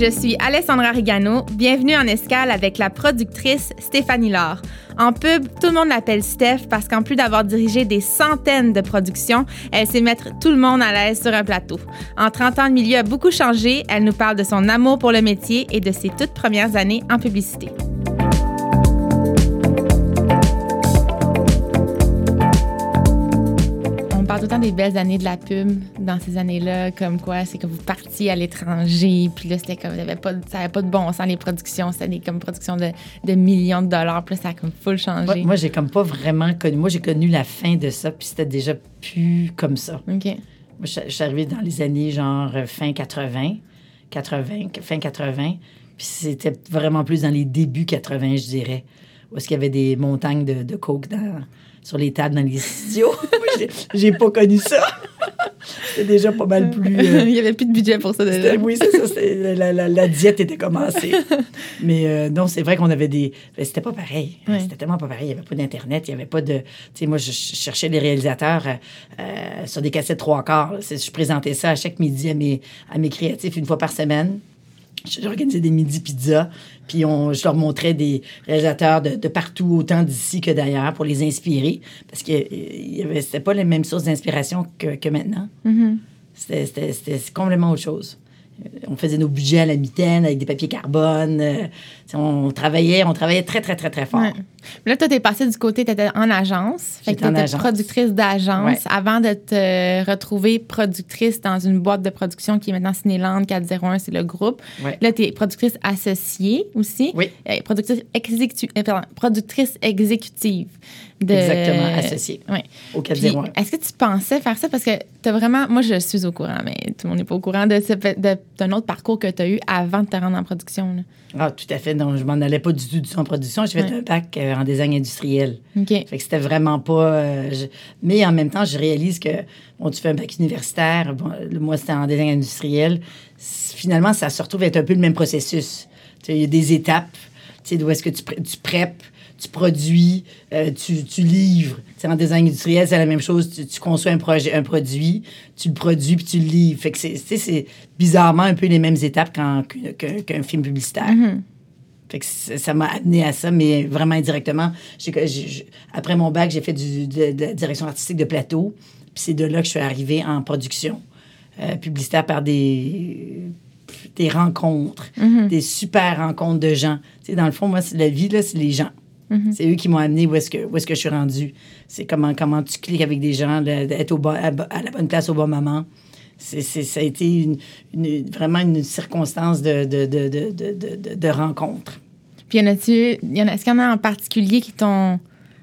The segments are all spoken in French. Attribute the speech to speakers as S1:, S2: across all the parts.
S1: Je suis Alessandra Rigano. Bienvenue en escale avec la productrice Stéphanie Laure. En pub, tout le monde l'appelle Steph parce qu'en plus d'avoir dirigé des centaines de productions, elle sait mettre tout le monde à l'aise sur un plateau. En 30 ans, le milieu a beaucoup changé. Elle nous parle de son amour pour le métier et de ses toutes premières années en publicité. Parle tout le temps des belles années de la pub dans ces années-là, comme quoi c'est que vous partiez à l'étranger, puis là, c'était comme, avait pas, ça n'avait pas de bon sens, les productions, c'était des comme productions de, de, millions de dollars, puis là, ça a comme full changé.
S2: moi, j'ai comme pas vraiment connu, moi, j'ai connu la fin de ça, puis c'était déjà plus comme ça.
S1: OK. Moi,
S2: je, suis arrivée dans les années genre fin 80, 80, fin 80, puis c'était vraiment plus dans les débuts 80, je dirais, où est-ce qu'il y avait des montagnes de, de coke dans sur les tables dans les studios. j'ai pas connu ça. C'était déjà pas mal plus.
S1: Euh, Il n'y avait plus de budget pour ça déjà.
S2: Oui, c'est ça. La, la, la, diète était commencée. Mais euh, non, c'est vrai qu'on avait des. Ben, c'était pas pareil. C'était tellement pas pareil. Il n'y avait pas d'Internet. Il n'y avait pas de. Tu sais, moi, je cherchais des réalisateurs euh, sur des cassettes trois quarts. Je présentais ça à chaque midi à mes, à mes créatifs une fois par semaine. J'organisais des midi pizza, puis on, je leur montrais des réalisateurs de, de partout, autant d'ici que d'ailleurs, pour les inspirer, parce que c'était pas les mêmes sources d'inspiration que, que, maintenant.
S1: Mm-hmm.
S2: C'était complètement autre chose on faisait nos budgets à la mitaine avec des papiers carbone. Euh, on travaillait, on travaillait très, très, très, très fort.
S1: Là, toi, t'es passée du côté, tu étais en agence. Fait que productrice d'agence avant de te retrouver productrice dans une boîte de production qui est maintenant Cinéland 401, c'est le groupe. Là, tu es productrice associée aussi.
S2: Oui.
S1: Euh, productrice, euh, productrice exécutive.
S2: Exactement, associé
S1: oui.
S2: au 401.
S1: Est-ce que tu pensais faire ça? Parce que tu as vraiment. Moi, je suis au courant, mais tout le monde n'est pas au courant de, d'un autre parcours que tu as eu avant de te rendre en production.
S2: Ah, tout à fait. Non, je m'en allais pas du tout, du tout en production. J'ai fait un bac euh, en design industriel.
S1: OK.
S2: Fait que c'était vraiment pas. Euh, mais en même temps, je réalise que, bon, tu fais un bac universitaire. Bon, moi, c'était en design industriel. Finalement, ça se retrouve être un peu le même processus. Il y a des étapes. Tu sais, d'où est-ce que tu, tu prépes tu produis, euh, tu, tu, livres. C'est en design industriel, c'est la même chose. Tu, tu, conçois un, projet, un produit, tu le produis puis tu le livres. Fait que c'est bizarrement un peu les mêmes étapes qu'un film publicitaire.
S1: Mm-hmm.
S2: Fait que ça m'a amené à ça, mais vraiment indirectement. après mon bac, j'ai fait du, de, la direction artistique de plateau. Puis c'est de là que je suis arrivée en production euh, publicitaire par des des rencontres,
S1: mm-hmm.
S2: des super rencontres de gens. Tu sais, dans le fond, moi, la vie, là, c'est les gens.
S1: Mm-hmm.
S2: C'est eux qui m'ont amené où est-ce que, est que je suis rendue. C'est comment, comment tu cliques avec des gens, d'être au à, la bonne place au bon moment. C'est, ça a été une, vraiment une circonstance de, de, de, de, rencontre.
S1: Puis, y en a-tu, y en a, est-ce qu'il y en a en particulier qui t'ont,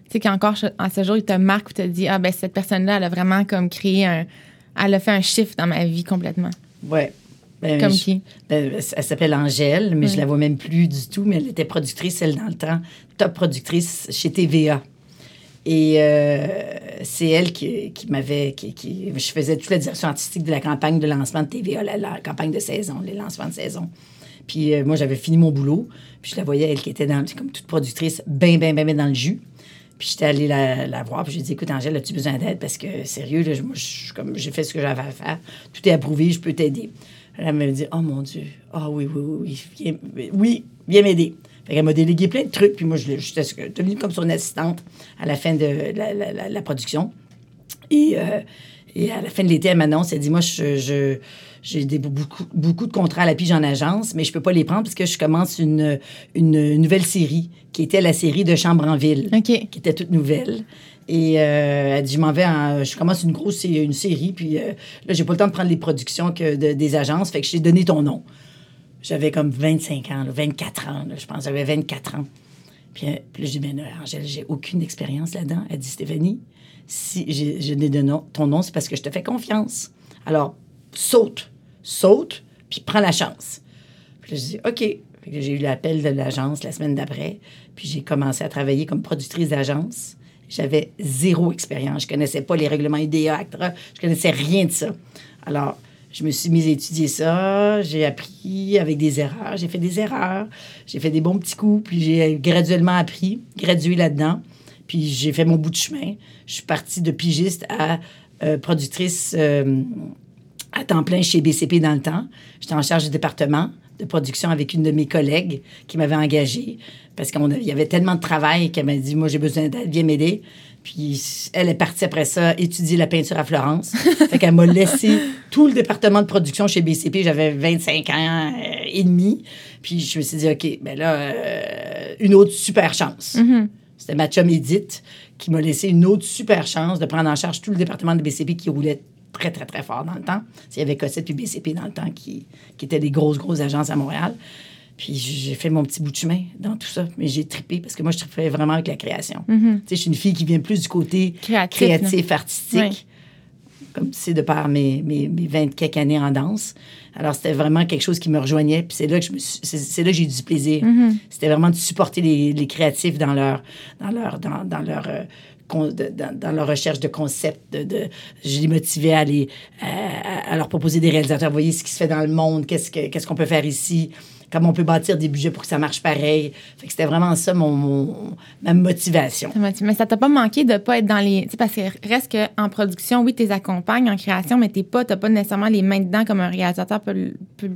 S1: tu sais, qu'encore à ce jour, ils te marquent ou te dit, ah, ben cette personne-là, elle a vraiment comme créé un, elle a fait un shift dans ma vie complètement?
S2: Ouais.
S1: Ben, Comme qui?
S2: Ben, elle s'appelle Angèle, mais je la vois même plus du tout. Mais elle était productrice, elle, dans le temps, top productrice chez TVA. Et euh, c'est elle qui, m'avait. Qui, je faisais toute la direction artistique de la campagne de lancement de TVA, la, campagne de saison, les lancements de saison. Puis euh, moi, j'avais fini mon boulot. Puis je la voyais, elle qui était dans, comme toute productrice, bien, bien, bien, dans le jus. Puis j'étais allée la, voir, puis j'ai dit Écoute, Angèle, as-tu besoin d'aide? Parce que, sérieux, là, comme j'ai fait ce que j'avais à faire. Tout est approuvé, je peux t'aider. Elle m'a dit Oh mon Dieu, ah oui, oui, oui, viens, oui, viens m'aider. Elle m'a délégué plein de trucs, puis moi, j'étais devenue comme son assistante à la fin de la, la, production. Et, euh, et, à la fin de l'été, elle m'annonce Elle dit Moi, je, j'ai beaucoup, beaucoup de contrats à la pige en agence, mais je peux pas les prendre parce que je commence une, une nouvelle série qui était la série de Chambre en ville, qui était toute nouvelle. Et euh, elle dit, je m'en vais en, Je commence une grosse une série, puis euh, là, j'ai pas le temps de prendre les productions que des agences, fait que je t'ai donné ton nom. J'avais comme 25 ans, 24 ans, je pense, j'avais 24 ans. Puis, euh, puis je dis, mais Angèle, j'ai aucune expérience là-dedans. Elle dit, Stéphanie, si j'ai donné ton nom, c'est parce que je te fais confiance. Alors, saute, saute, puis prends la chance. Puis là, je dis, OK. J'ai eu l'appel de l'agence la semaine d'après, puis j'ai commencé à travailler comme productrice d'agence. J'avais zéro expérience. Je connaissais pas les règlements IDEA, ACTRA. Je connaissais rien de ça. Alors, je me suis mise à étudier ça. J'ai appris avec des erreurs. J'ai fait des erreurs. J'ai fait des bons petits coups. Puis j'ai graduellement appris, gradué là-dedans. Puis j'ai fait mon bout de chemin. Je suis partie de pigiste à euh, productrice euh, à temps plein chez BCP dans le temps. J'étais en charge du département de production avec une de mes collègues qui m'avait engagée parce qu'il y avait tellement de travail qu'elle m'a dit Moi, j'ai besoin d'aide, viens m'aider. Puis elle est partie après ça étudier la peinture à Florence. fait qu'elle m'a laissé tout le département de production chez BCP. J'avais 25 ans euh, et demi. Puis je me suis dit, OK, ben là, euh, une autre super chance.
S1: Mm-hmm.
S2: C'était ma chum Edith qui m'a laissé une autre super chance de prendre en charge tout le département de BCP qui roulait très, très, très fort dans le temps. Il y avait Cossette puis BCP dans le temps qui, qui étaient des grosses, grosses agences à Montréal. Puis j'ai fait mon petit bout de chemin dans tout ça. Mais j'ai tripé parce que moi, je tripais vraiment avec la création. Tu sais, je suis une fille qui vient plus du côté
S1: Créatif,
S2: créatif, artistique.
S1: Oui.
S2: Comme c'est de par mes, mes, mes 20 quelques années en danse. Alors, c'était vraiment quelque chose qui me rejoignait. Puis c'est là que je me suis- c'est, là que j'ai eu du plaisir. C'était vraiment de supporter les, les créatifs dans leur, dans leur, dans, dans leur, euh, dans, dans leur recherche de concepts. De, de- je les motivais à, les, à, à leur proposer des réalisateurs. Voyez ce qui se fait dans le monde, qu'est-ce, que, qu'est-ce qu'on peut faire ici, comment on peut bâtir des budgets pour que ça marche pareil. Fait que c'était vraiment ça mon, mon- ma motivation.
S1: Mais ça t'a pas manqué de pas être dans les. Parce que reste qu'en production, oui, tu accompagnes en création, mais t'es pas, t'as pas nécessairement les mains dedans comme un réalisateur peut, peut,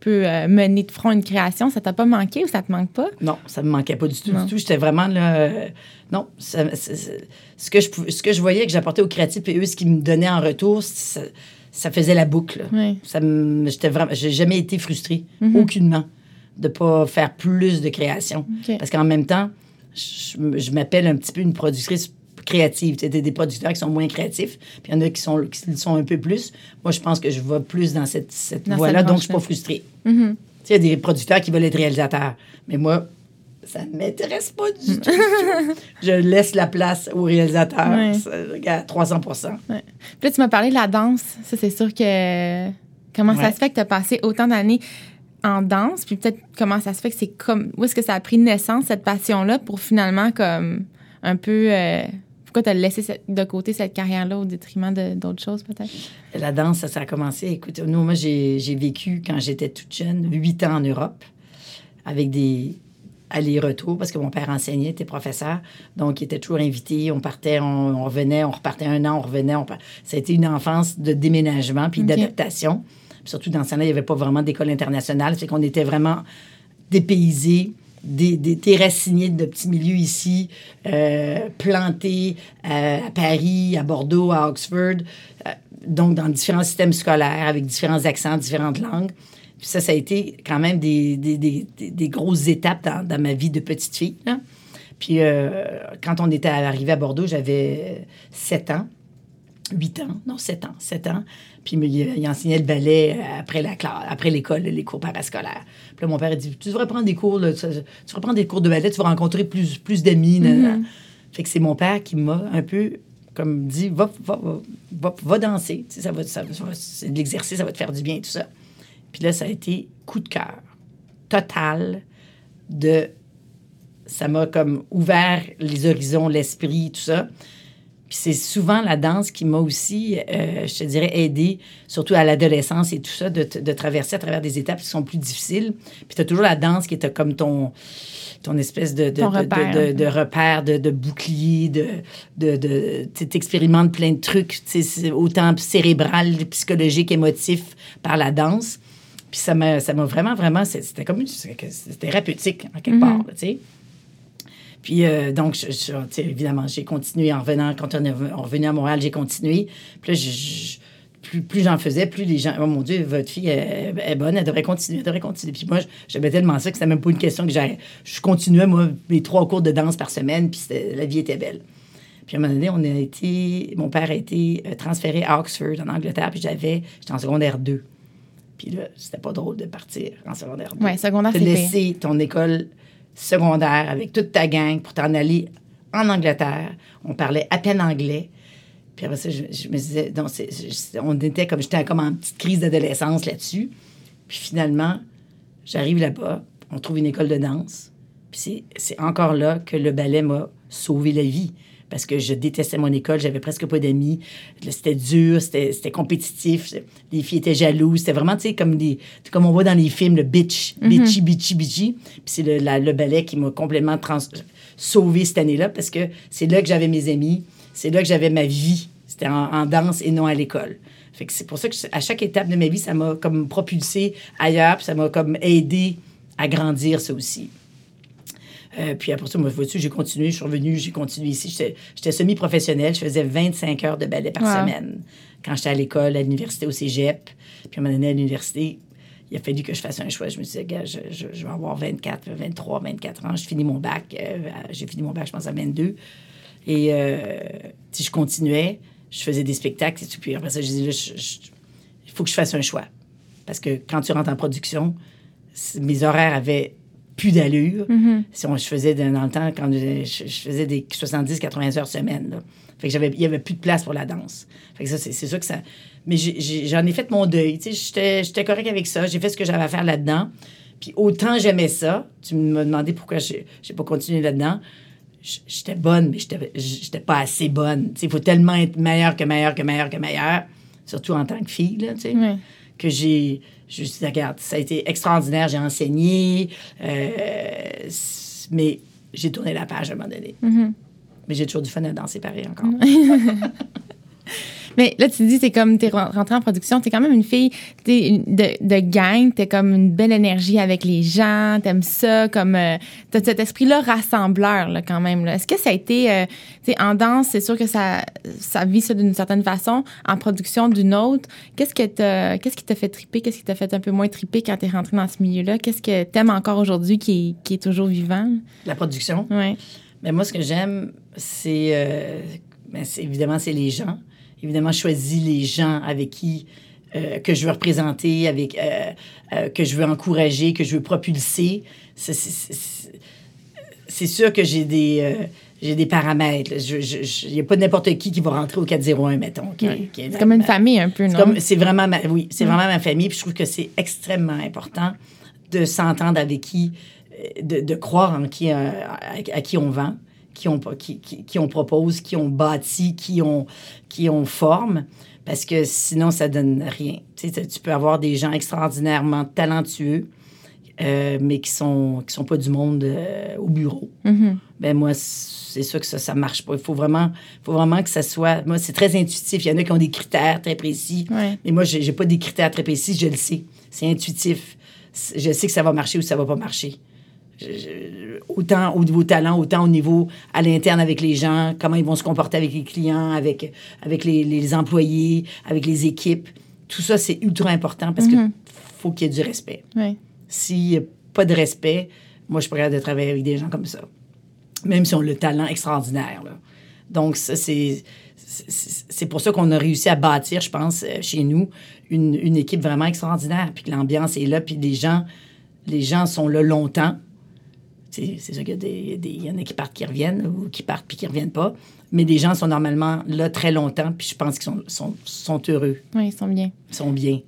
S1: peut, euh, mener de front une création. Ça t'a pas manqué ou ça te manque pas?
S2: Non, ça me manquait pas du tout, du tout. J'étais vraiment là. euh, non, ça- ce, que je, ce que je voyais que j'apportais aux créatifs et eux, ce qu'ils me donnaient en retour, ça, faisait la boucle.
S1: Oui.
S2: Ça me- j'étais vraiment, j'ai jamais été frustrée, aucunement, de pas faire plus de création. Parce qu'en même temps, je, je m'appelle un petit peu une productrice créative. Sais, des, des producteurs qui sont moins créatifs, puis il y en a qui sont, qui le sont un peu plus. Moi, je pense que je vais plus dans cette, cette voie-là, donc je suis pas frustrée.
S1: Mhm.
S2: Sais, il y a des producteurs qui veulent être réalisateurs. Mais moi, ça ne m'intéresse pas du tout. je laisse la place aux réalisateurs
S1: Ouais.
S2: ça, à 300
S1: Ouais. Puis là, tu m'as parlé de la danse. Ça, c'est sûr que. Comment ça se fait que tu as passé autant d'années en danse? Puis peut-être comment ça se fait que c'est comme. Où est-ce que ça a pris naissance, cette passion-là, pour finalement, comme, un peu. euh, pourquoi tu as laissé cette- de côté cette carrière-là au détriment d'autres choses, peut-être?
S2: La danse, ça, ça a commencé. Écoute, nous, moi, j'ai j'ai vécu quand j'étais toute jeune, huit ans en Europe, avec des allers-retours, parce que mon père enseignait, était professeur. Donc, il était toujours invité. On partait, on, on revenait, on repartait un an, on revenait. On Ça a été une enfance de déménagement puis d'adaptation. Surtout, dans ce temps-là, il n'y avait pas vraiment d'école internationale. C'est qu'on était vraiment dépaysés, dé- dé- déracinés de petits milieux ici, euh, plantés euh, à Paris, à Bordeaux, à Oxford, euh, donc dans différents systèmes scolaires avec différents accents, différentes langues. Puis ça, ça a été quand même des, des, des, grosses étapes dans, dans ma vie de petite fille. là. Puis euh, quand on était arrivé à Bordeaux, j'avais 7 ans. 8 ans, non, 7 ans, 7 ans. Puis il, il enseignait le ballet euh, après la classe, après l'école, les cours parascolaires. Puis là, mon père a dit Tu devrais prendre des cours, là, tu, tu devrais prendre des cours de ballet, tu vas rencontrer plus, plus d'amis. nan. Fait que c'est mon père qui m'a un peu comme dit Va, va, va, va, danser. Ça, va- ça va- c'est de l'exercice, ça va te faire du bien, tout ça. Puis là, ça a été coup de cœur total de. Ça m'a comme ouvert les horizons, l'esprit, tout ça. Puis c'est souvent la danse qui m'a aussi, euh, je te dirais, aidé, surtout à l'adolescence et tout ça, de, de traverser à travers des étapes qui sont plus difficiles. Puis tu as toujours la danse qui est comme ton, ton espèce de, de,
S1: Ton
S2: de- de-
S1: repère.
S2: de, repère, bouclier, de, de, de tu expérimentes plein de trucs, autant cérébral, psychologique, émotif par la danse. Puis ça m'a ça m'a vraiment, vraiment, c'était comme une, c'était thérapeutique en quelque part, là, tu sais. Puis euh, donc, je- je- évidemment, j'ai continué en revenant. Quand on est re- on revenait à Montréal, j'ai continué. Puis là, je- je- plus, plus j'en faisais, plus les gens. Oh mon Dieu, votre fille est, est bonne, elle devrait continuer, elle devrait continuer. Puis moi, j'avais tellement ça que c'était même pas une question que j'avais. Je continuais, moi, mes trois cours de danse par semaine, puis la vie était belle. Puis à un moment donné, on a été. Mon père a été euh, transféré à Oxford, en Angleterre, puis j'avais. J'étais en secondaire 2. Puis là, c'était pas drôle de partir en secondaire 2
S1: Ouais, secondaire, pire.
S2: laisser ton école secondaire avec toute ta gang pour t'en aller en Angleterre. On parlait à peine anglais. Puis après ça, je, je me disais, on était comme, j'étais comme en petite crise d'adolescence là-dessus. Puis finalement, j'arrive là-bas, on trouve une école de danse. Puis c'est encore là que le ballet m'a sauvé la vie. Parce que je détestais mon école, j'avais presque pas d'amis. C'était dur, c'était compétitif. Les filles étaient jalouses. C'était vraiment, tu sais, comme, comme on voit dans les films, le bitch, bitchy, bitchy, bitchy. Puis c'est le, ballet qui m'a complètement sauvé cette année-là parce que c'est là que j'avais mes amis, c'est là que j'avais ma vie. C'était en, en danse et non à l'école. Fait que c'est pour ça que à chaque étape de ma vie, ça m'a comme propulsé ailleurs, puis ça m'a comme aidé à grandir, ça aussi. Euh, puis après ça, moi, vois-tu, j'ai continué, je suis revenue, j'ai continué ici. J'étais semi-professionnelle, je faisais 25 heures de ballet par semaine quand j'étais à l'école, à l'université, au cégep. Puis à un moment donné, à l'université, il a fallu que je fasse un choix. Je me suis dit, je, je, je, vais avoir 24, 23, 24 ans. Je finis mon bac. Euh, j'ai fini mon bac, je pense, à 22. Et euh, si je continuais, je faisais des spectacles et tout. Puis après ça, je disais, il faut que je fasse un choix. Parce que quand tu rentres en production, mes horaires avaient plus d'allure. Mm-hmm. Si on, je faisais dans le temps, quand je, faisais des 70-80 heures semaine. Là. Fait que j'avais, il y avait plus de place pour la danse. Fait que ça, c'est, c'est sûr que ça. Mais j'en ai, fait mon deuil. J'étais, j'étais correct avec ça. J'ai fait ce que j'avais à faire là-dedans. Puis autant j'aimais ça. Tu me demandais pourquoi je n'ai pas continué là-dedans. J'étais bonne, mais j'étais, j'étais pas assez bonne. Il faut tellement être meilleure que meilleure que meilleure que meilleure, surtout en tant que fille, là, que j'ai je me suis dit, regarde, ça a été extraordinaire, j'ai enseigné, euh, mais j'ai tourné la page à un moment donné. Mm-hmm. Mais j'ai toujours du fun à danser pareil encore.
S1: Mais là, tu dis, c'est comme, t'es rentrée en production, t'es quand même une fille de, de gang, t'es comme une belle énergie avec les gens, t'aimes ça, comme, euh, t'as cet esprit-là rassembleur, là, quand même. Est-ce que ça a été, euh, tu sais, en danse, c'est sûr que ça, ça vit ça d'une certaine façon, en production d'une autre. Qu'est-ce que t'as, qu'est-ce qui t'a fait triper, qu'est-ce qui t'a fait un peu moins triper quand t'es rentrée dans ce milieu-là? Qu'est-ce que t'aimes encore aujourd'hui qui est, qui est toujours vivant?
S2: La production?
S1: Oui.
S2: Mais moi, ce que j'aime, c'est, euh, ben, évidemment, c'est les gens évidemment, choisi les gens avec qui euh, que je veux représenter, avec euh, euh, que je veux encourager, que je veux propulser. C'est sûr que j'ai des j'ai des paramètres. Il n'y a pas n'importe qui qui va rentrer au 401, mettons.
S1: c'est comme une famille un peu, non?
S2: C'est vraiment ma, oui, c'est vraiment ma famille. Puis je trouve que c'est extrêmement important de s'entendre avec qui, de, de, croire en qui, à qui on vend qui on, qui, qui, on propose, qui on bâtit, qui on, qui on forme, parce que sinon, ça donne rien. Tu, sais, tu peux avoir des gens extraordinairement talentueux, euh, mais qui sont, qui sont pas du monde euh, au bureau. Mm-hmm. Ben moi, c'est sûr que ça, ça marche pas. Il faut vraiment, faut vraiment que ça soit... Moi, c'est très intuitif. Il y en a qui ont des critères très précis. Mais moi, j'ai pas des critères très précis. Je le sais. C'est intuitif. Je sais que ça va marcher ou ça va pas marcher autant au niveau talent, autant au niveau à l'interne avec les gens, comment ils vont se comporter avec les clients, avec, avec les, employés, avec les équipes. Tout ça, c'est ultra important parce qu'il mm-hmm. faut qu'il y ait du respect. S'il n'y a pas de respect, moi, je pourrais de travailler avec des gens comme ça. Même si on a le talent extraordinaire. Donc, ça, c'est c'est pour ça qu'on a réussi à bâtir, je pense, euh, chez nous, une, une équipe vraiment extraordinaire. Puis que l'ambiance est là, puis les gens, les gens sont là longtemps. C'est sûr qu'il y, en a qui partent, qui reviennent, ou qui partent puis qui reviennent pas. Mais des gens sont normalement là très longtemps, puis je pense qu'ils sont, sont, heureux.
S1: Oui, ils sont bien.
S2: Ils sont bien.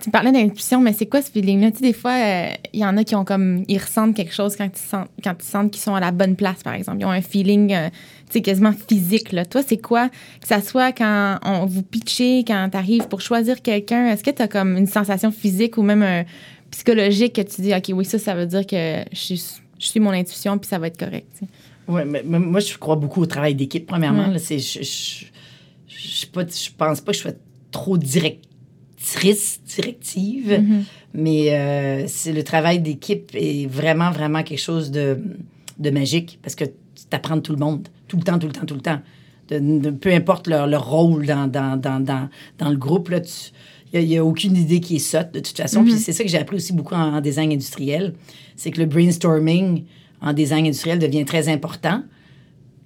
S1: Tu parlais d'intuition, mais c'est quoi ce feeling-là? Tu sais, des fois, euh, il y en a qui ont comme. Ils ressentent quelque chose quand ils sentent, quand ils sentent qu'ils sont à la bonne place, par exemple. Ils ont un feeling, euh, tu sais, quasiment physique, là. Toi, c'est quoi? Que ça soit quand on vous pitchez, quand tu arrives pour choisir quelqu'un, est-ce que tu as comme une sensation physique ou même un psychologique que tu dis, OK, oui, ça, ça veut dire que je suis je suis mon intuition, puis ça va être correct.
S2: Oui, mais, moi, je crois beaucoup au travail d'équipe, premièrement. je, je, je, pense pas que je sois trop directrice, directive, mm-hmm. mais euh, c'est le travail d'équipe est vraiment, vraiment quelque chose de, de magique parce que tu apprends tout le monde, tout le temps, tout le temps, tout le temps. De, peu importe leur, leur rôle dans, dans, dans, dans, dans le groupe, là, il n'y a, aucune idée qui est sotte, de toute façon. Puis mm-hmm. c'est ça que j'ai appris aussi beaucoup en design industriel c'est que le brainstorming en design industriel devient très important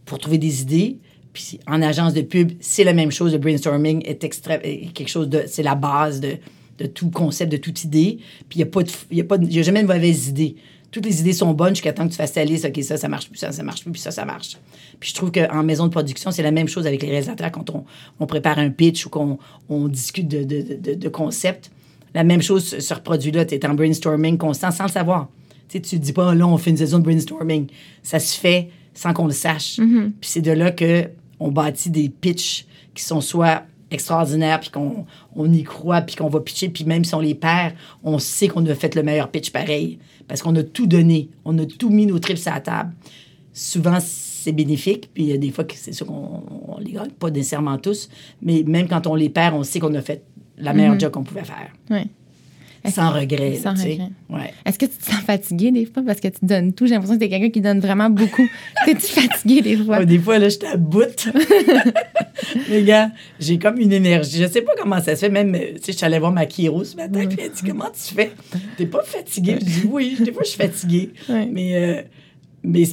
S2: pour trouver des idées. Puis en agence de pub, c'est la même chose. Le brainstorming est, extra, quelque chose de. C'est la base de, de, tout concept, de toute idée. Puis il n'y a, pas de, y a, pas y a jamais de mauvaise idée. Toutes les idées sont bonnes jusqu'à temps que tu fasses ta liste. OK, ça, ça marche plus, ça, ça marche plus, puis ça, ça marche. Puis je trouve qu'en maison de production, c'est la même chose avec les réalisateurs quand on, on prépare un pitch ou qu'on on discute de, de, de, de concept. La même chose sur ce produit-là. Tu es en brainstorming constant sans le savoir. Tu ne dis pas, là, on fait une saison de brainstorming. Ça se fait sans qu'on le sache. Mm-hmm. Puis c'est de là que on bâtit des pitchs qui sont soit extraordinaires, puis qu'on on y croit, puis qu'on va pitcher, puis même si on les perd, on sait qu'on a fait le meilleur pitch pareil, parce qu'on a tout donné, on a tout mis nos trips à la table. Souvent, c'est bénéfique, puis il y a des fois que c'est sûr qu'on les gagne, pas nécessairement tous, mais même quand on les perd, on sait qu'on a fait la meilleure
S1: Mhm.
S2: job qu'on pouvait faire.
S1: Ouais.
S2: Sans regret.
S1: Sans
S2: tu
S1: regret?
S2: Ouais.
S1: Est-ce que tu te sens fatigué des fois? Parce que tu donnes tout? J'ai l'impression que t'es quelqu'un qui donne vraiment beaucoup. T'es-tu fatigué des fois?
S2: Des fois, là, j'étais à bout. Mais gars, j'ai comme une énergie. Je sais pas comment ça se fait. Même, euh, tu sais, je suis allée voir ma chiro ce matin, puis elle dit Comment tu fais? T'es pas fatiguée? Je dis Oui, des fois, je suis fatiguée.
S1: Ouais.
S2: Mais, euh, mais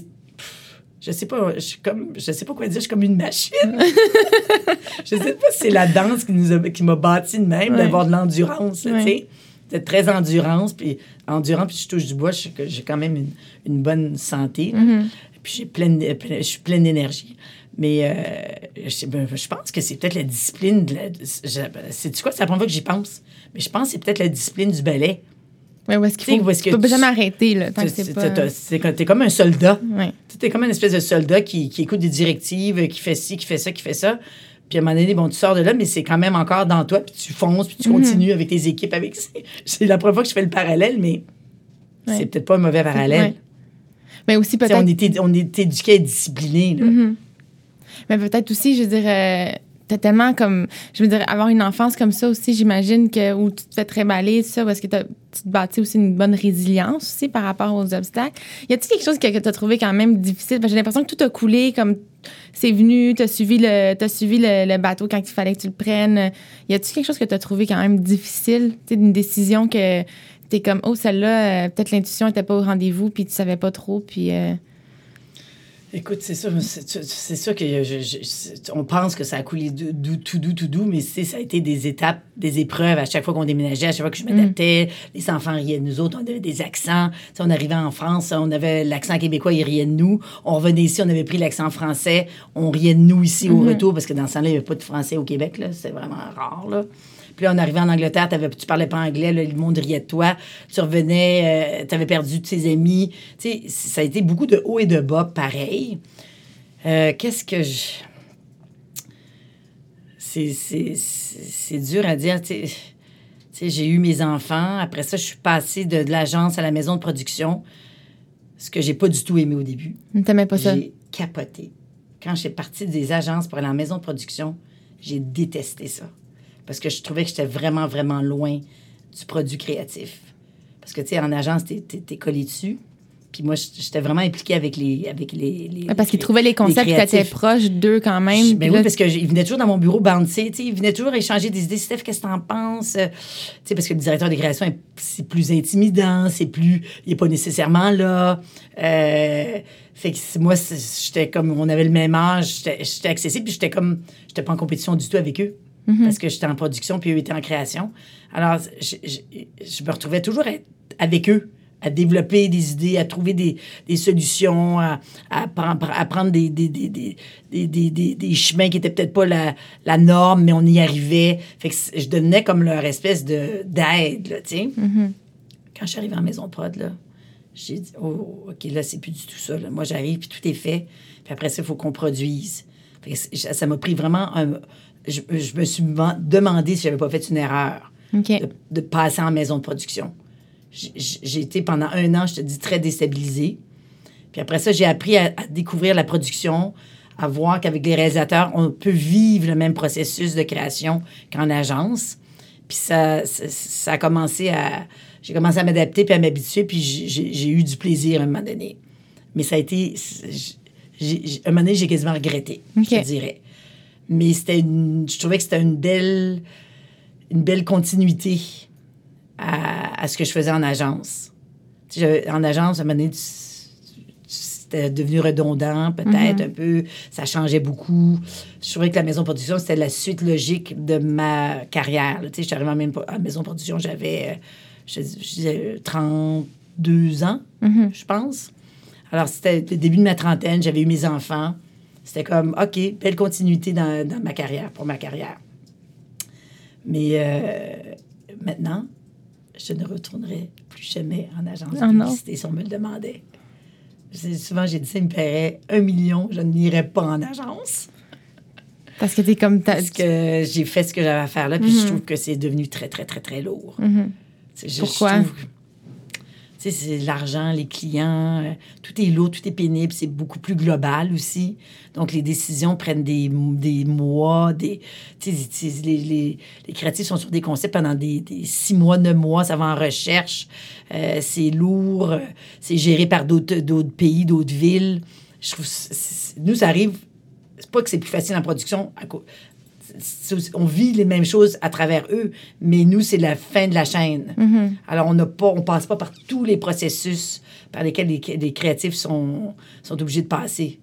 S2: je sais pas, je suis comme, je sais pas quoi dire, je suis comme une machine. je sais pas si c'est la danse qui nous a- qui m'a bâti de même,
S1: Ouais.
S2: d'avoir de l'endurance,
S1: Ouais.
S2: tu sais. D'être très endurance, puis endurant, puis je touche du bois, j'ai quand même une, une bonne santé.
S1: Mhm.
S2: Puis j'ai pleine, je suis pleine d'énergie. Mais euh, je, ben, je pense que c'est peut-être la discipline. C'est quoi? C'est la première fois que j'y pense. Mais je pense que c'est peut-être la discipline du ballet.
S1: Ouais, où est-ce qu'il faut. tu peux jamais arrêter, là. Tant que pas.
S2: t'es comme un soldat.
S1: Ouais.
S2: Tu es comme une espèce de soldat qui, qui écoute des directives, qui fait ci, qui fait ça, qui fait ça. Puis à un moment donné, bon, tu sors de là, mais c'est quand même encore dans toi, puis tu fonces, puis tu
S1: Mhm.
S2: continues avec tes équipes. avec C'est la première fois que je fais le parallèle, mais
S1: Ouais.
S2: c'est peut-être pas un mauvais parallèle.
S1: Ouais. Mais aussi peut-être.
S2: On est, on est éduqué à être discipliné. là.
S1: Mhm. Mais peut-être aussi, je veux dire, euh, t'as tellement comme. Je veux dire, avoir une enfance comme ça aussi, j'imagine que. Où tu te fais très baler, tout ça, parce que tu te bâtis aussi une bonne résilience aussi par rapport aux obstacles. Y a-t-il quelque chose que, que t'as trouvé quand même difficile? J'ai l'impression que tout a coulé, comme c'est venu, t'as suivi, le, t'as suivi le, bateau quand il fallait que tu le prennes. Y a-t-il quelque chose que t'as trouvé quand même difficile? Tu une décision que t'es comme, oh, celle-là, euh, peut-être l'intuition était pas au rendez-vous, puis tu savais pas trop, puis. euh,
S2: Écoute, c'est sûr, c'est sûr que je- on pense que ça a coulé dou- dou- tout doux, tout doux, mais c'est- ça a été des étapes, des épreuves à chaque fois qu'on déménageait, à chaque fois que je m'adaptais. Les enfants riaient de nous autres, on avait des accents. On arrivait en France, on avait l'accent québécois, ils riaient de nous. On revenait ici, on avait pris l'accent français, on riait de nous ici au retour, parce que dans ce temps-là, il n'y avait pas de français au Québec. C'est vraiment rare, là. Puis là, on arrivait en Angleterre, t'avais, tu parlais pas anglais, là, le monde riait de toi. Tu revenais, tu avais perdu tes amis. Tu sais, ça a été beaucoup de haut et de bas, pareil. Euh, Qu'est-ce que je. C'est, dur à dire. Tu sais, Tu sais, j'ai eu mes enfants. Après ça, je suis passée de, de l'agence à la maison de production, ce que j'ai pas du tout aimé au début.
S1: T'aimais pas ça?
S2: J'ai capoté. Quand j'ai parti des agences pour aller en maison de production, j'ai détesté ça. Parce que je trouvais que j'étais vraiment, vraiment loin du produit créatif. Parce que, tu sais, en agence, t'es, t'es, t'es collé dessus. Puis moi, j'étais vraiment impliquée avec les... Avec les, les
S1: Parce qu'ils trouvaient les concepts, puis
S2: créatifs.
S1: t'étais proche d'eux quand même.
S2: Ben oui,
S1: là,
S2: parce qu'il venait toujours dans mon bureau bouncer, tu sais, il venait toujours échanger des idées. Steph, qu'est-ce que t'en penses? Euh, Tu sais, parce que le directeur des créations, est- c'est plus intimidant, c'est plus... Il est pas nécessairement là. Euh, fait que moi, j'étais comme... On avait le même âge, j'étais j'étais accessible, puis j'étais comme... J'étais pas en compétition du tout avec eux. Parce que j'étais en production, puis eux étaient en création. Alors, je, je- je me retrouvais toujours être avec eux à développer des idées, à trouver des, des solutions, à, à, prendre, à prendre des, des, des, des, des, des, des- des chemins qui étaient peut-être pas la, la norme, mais on y arrivait. Fait que je donnais comme leur espèce de d'aide, là, tu sais. Quand je suis arrivée en maison prod, là, j'ai dit, oh, OK, là, c'est plus du tout ça. là. Moi, j'arrive, puis tout est fait. Puis après ça, il faut qu'on produise. Fait que ça m'a pris vraiment un... Je, je me suis man- demandé si j'avais pas fait une erreur de, de passer en maison de production. J'ai- été pendant un an, je te dis, très déstabilisée. Puis après ça, j'ai appris à, à découvrir la production, à voir qu'avec les réalisateurs, on peut vivre le même processus de création qu'en agence. Puis ça, ça, ça a commencé à... J'ai commencé à m'adapter puis à m'habituer, puis j'ai- eu du plaisir à un moment donné. Mais ça a été... à un moment donné, j'ai quasiment regretté, je te dirais. Mais c'était une... Je trouvais que c'était une belle une belle continuité à, à ce que je faisais en agence. En agence, à un moment donné, c'était devenu redondant, peut-être un peu. Ça changeait beaucoup. Je trouvais que la maison de production, c'était la suite logique de ma carrière. Tu sais, je suis arrivée en même- à la maison de production, j'avais, euh, je, je disais, 32 ans, je pense. Alors, c'était le début de ma trentaine, j'avais eu mes enfants. C'était comme, OK, belle continuité dans, dans ma carrière, pour ma carrière. Mais euh, maintenant, je ne retournerai plus jamais en agence de
S1: non.
S2: publicité si on me le demandait. Souvent, j'ai dit ça, me paierait un million, je n'irais pas en agence.
S1: Parce que t'es comme.
S2: Parce que j'ai fait ce que j'avais à faire là, puis je trouve que c'est devenu très, très, très, très lourd.
S1: Mhm.
S2: Je- je
S1: Pourquoi?
S2: trouve c'est l'argent, les clients, euh, tout est lourd, tout est pénible, c'est beaucoup plus global aussi. Donc, les décisions prennent des, des mois, des... Tu sais, les, les, les, créatifs sont sur des concepts pendant des, six mois, neuf mois, ça va en recherche. Euh, c'est lourd, euh, c'est géré par d'autres pays, d'autres villes. Je trouve... Nous, ça arrive... C'est pas que c'est plus facile en production, on vit les mêmes choses à travers eux, mais nous, c'est la fin de la chaîne.
S1: Mm-hmm.
S2: Alors, on n'a pas, on passe pas par tous les processus par lesquels les, créatifs sont, sont obligés de passer.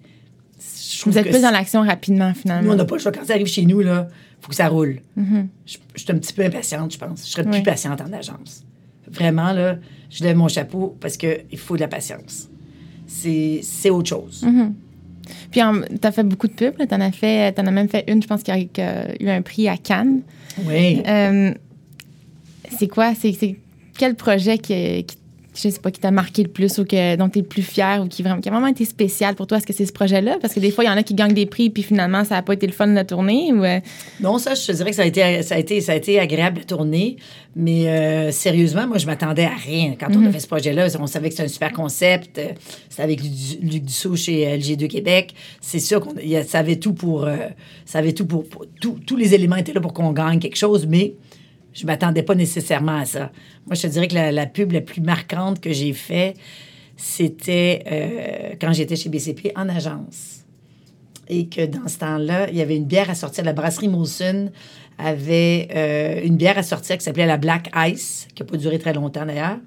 S1: Vous êtes plus dans l'action rapidement, finalement.
S2: Nous, on n'a pas le choix. Quand ça arrive chez nous, il faut que ça roule.
S1: Mm-hmm.
S2: je, suis un petit peu impatiente, je pense. Je serais plus patiente en agence. Vraiment, là, je lève mon chapeau parce qu'il faut de la patience. C'est autre chose.
S1: Mm-hmm. Puis, tu as fait beaucoup de pubs. Tu en, as fait, en as même fait une, je pense, qui a, eu un prix à Cannes.
S2: Oui.
S1: Euh, c'est quoi? C'est quel projet qui, qui je sais pas, qui t'a marqué le plus ou que, dont tu es le plus fier ou qui, vraiment, qui a vraiment été spécial pour toi? Est-ce que c'est ce projet-là? Parce que des fois, il y en a qui gagnent des prix puis finalement, ça n'a pas été le fun de la tournée. Ou... Euh?
S2: Non, ça, je te dirais que ça a été, ça a été, ça a été agréable de tourner. Mais euh, sérieusement, moi, je m'attendais à rien. Quand on a mhm. fait ce projet-là, on savait que c'était un super concept. C'était avec Luc Dussault chez LG2 Québec. C'est sûr qu'on ça avait tout pour. Euh, ça avait tout pour. tous les éléments étaient là pour qu'on gagne quelque chose, mais je m'attendais pas nécessairement à ça. Moi, je te dirais que la, pub la plus marquante que j'ai faite, c'était euh, quand j'étais chez BCP en agence. Et que dans ce temps-là, il y avait une bière à sortir. La brasserie Molson avait euh, une bière à sortir qui s'appelait la Black Ice, qui n'a pas duré très longtemps d'ailleurs.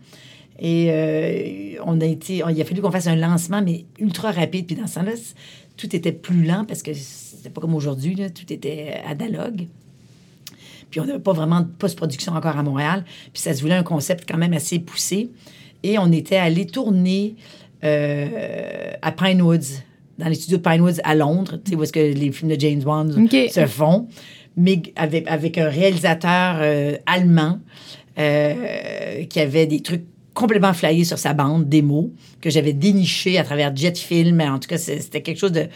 S2: Et euh, on a été, il a fallu qu'on fasse un lancement, mais ultra rapide. Puis dans ce temps-là, tout était plus lent parce que c'était pas comme aujourd'hui, tout était analogue. Puis on n'avait pas vraiment de post-production encore à Montréal. Puis ça se voulait un concept quand même assez poussé. Et on était allé tourner euh, à Pinewoods, dans les studios de Pinewoods à Londres, où est-ce que les films de James Bond se font, mais avec, avec un réalisateur euh, allemand euh, qui avait des trucs complètement flyés sur sa bande, des mots que j'avais déniché à travers Jet Film. En tout cas, c'était quelque chose de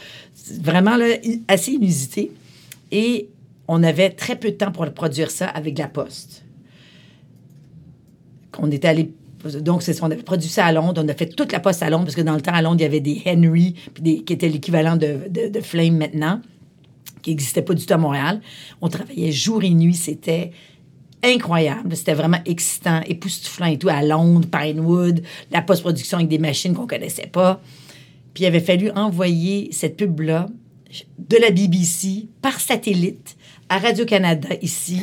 S2: vraiment là, assez inusité. Et on avait très peu de temps pour produire ça avec la Poste. On était allé donc, c'est on avait produit ça à Londres. On a fait toute la poste à Londres, parce que dans le temps, à Londres, il y avait des Henry, qui étaient l'équivalent de, Flame maintenant, qui n'existaient pas du tout à Montréal. On travaillait jour et nuit. C'était incroyable. C'était vraiment excitant, époustouflant et tout, à Londres, Pinewood, la post-production avec des machines qu'on connaissait pas. Puis, il avait fallu envoyer cette pub-là de la BBC par satellite à Radio-Canada ici,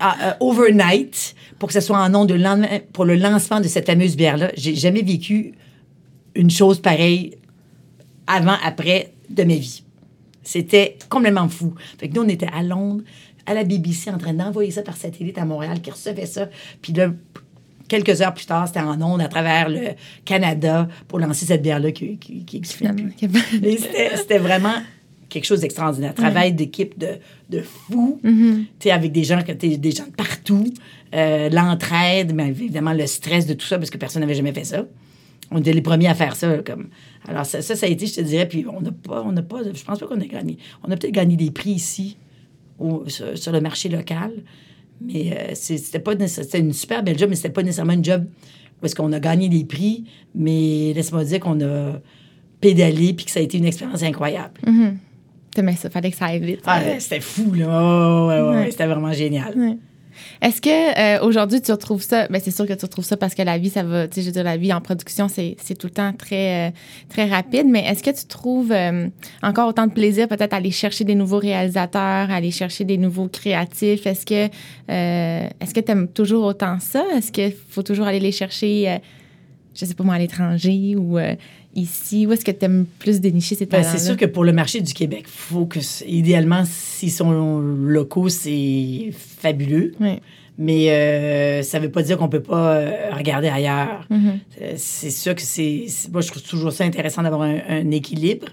S2: à, euh, overnight, pour que ce soit en nom de lendemain, pour le lancement de cette fameuse bière-là. J'ai jamais vécu une chose pareille avant, après de ma vie. C'était complètement fou. Fait que nous, on était à Londres, à la BBC, en train d'envoyer ça par satellite à Montréal, qui recevait ça. Puis là, quelques heures plus tard, c'était en ondes à travers le Canada pour lancer cette bière-là qui, qui, qui C'était vraiment quelque chose d'extraordinaire. Travail d'équipe de, de fou,
S1: mm-hmm.
S2: tu avec des gens, des gens de partout, euh, l'entraide, mais évidemment le stress de tout ça parce que personne n'avait jamais fait ça. On était les premiers à faire ça. Comme... Alors ça, ça, a été, je te dirais, puis on n'a pas, on n'a pas, je pense pas qu'on a gagné. On a peut-être gagné des prix ici, au, sur, le marché local, mais euh, c'était pas c'était une super belle job, mais c'était pas nécessairement une job parce qu'on a gagné des prix, mais laisse-moi dire qu'on a pédalé puis que ça a été une expérience incroyable.
S1: Mm-hmm. Mais ça, fallait que ça aille vite.
S2: Ah, c'était fou, là. ouais, ouais, C'était vraiment génial.
S1: Est-ce que euh, aujourd'hui tu retrouves ça Ben c'est sûr que tu retrouves ça parce que la vie ça va, tu sais, je veux dire la vie en production c'est tout le temps très euh, très rapide. Mais est-ce que tu trouves euh, encore autant de plaisir peut-être à aller chercher des nouveaux réalisateurs, aller chercher des nouveaux créatifs? Est-ce que est-ce que tu aimes toujours autant ça? Est-ce qu'il faut toujours aller les chercher je sais pas moi à l'étranger ou ici? Où est-ce que tu aimes plus dénicher ces talents
S2: C'est sûr que pour le marché du Québec, faut que, idéalement, s'ils sont locaux, c'est fabuleux. Mais euh, ça ne veut pas dire qu'on ne peut pas euh, regarder ailleurs.
S1: Mm-hmm.
S2: Euh, c'est sûr que c'est. Moi, je trouve toujours ça intéressant d'avoir un, équilibre.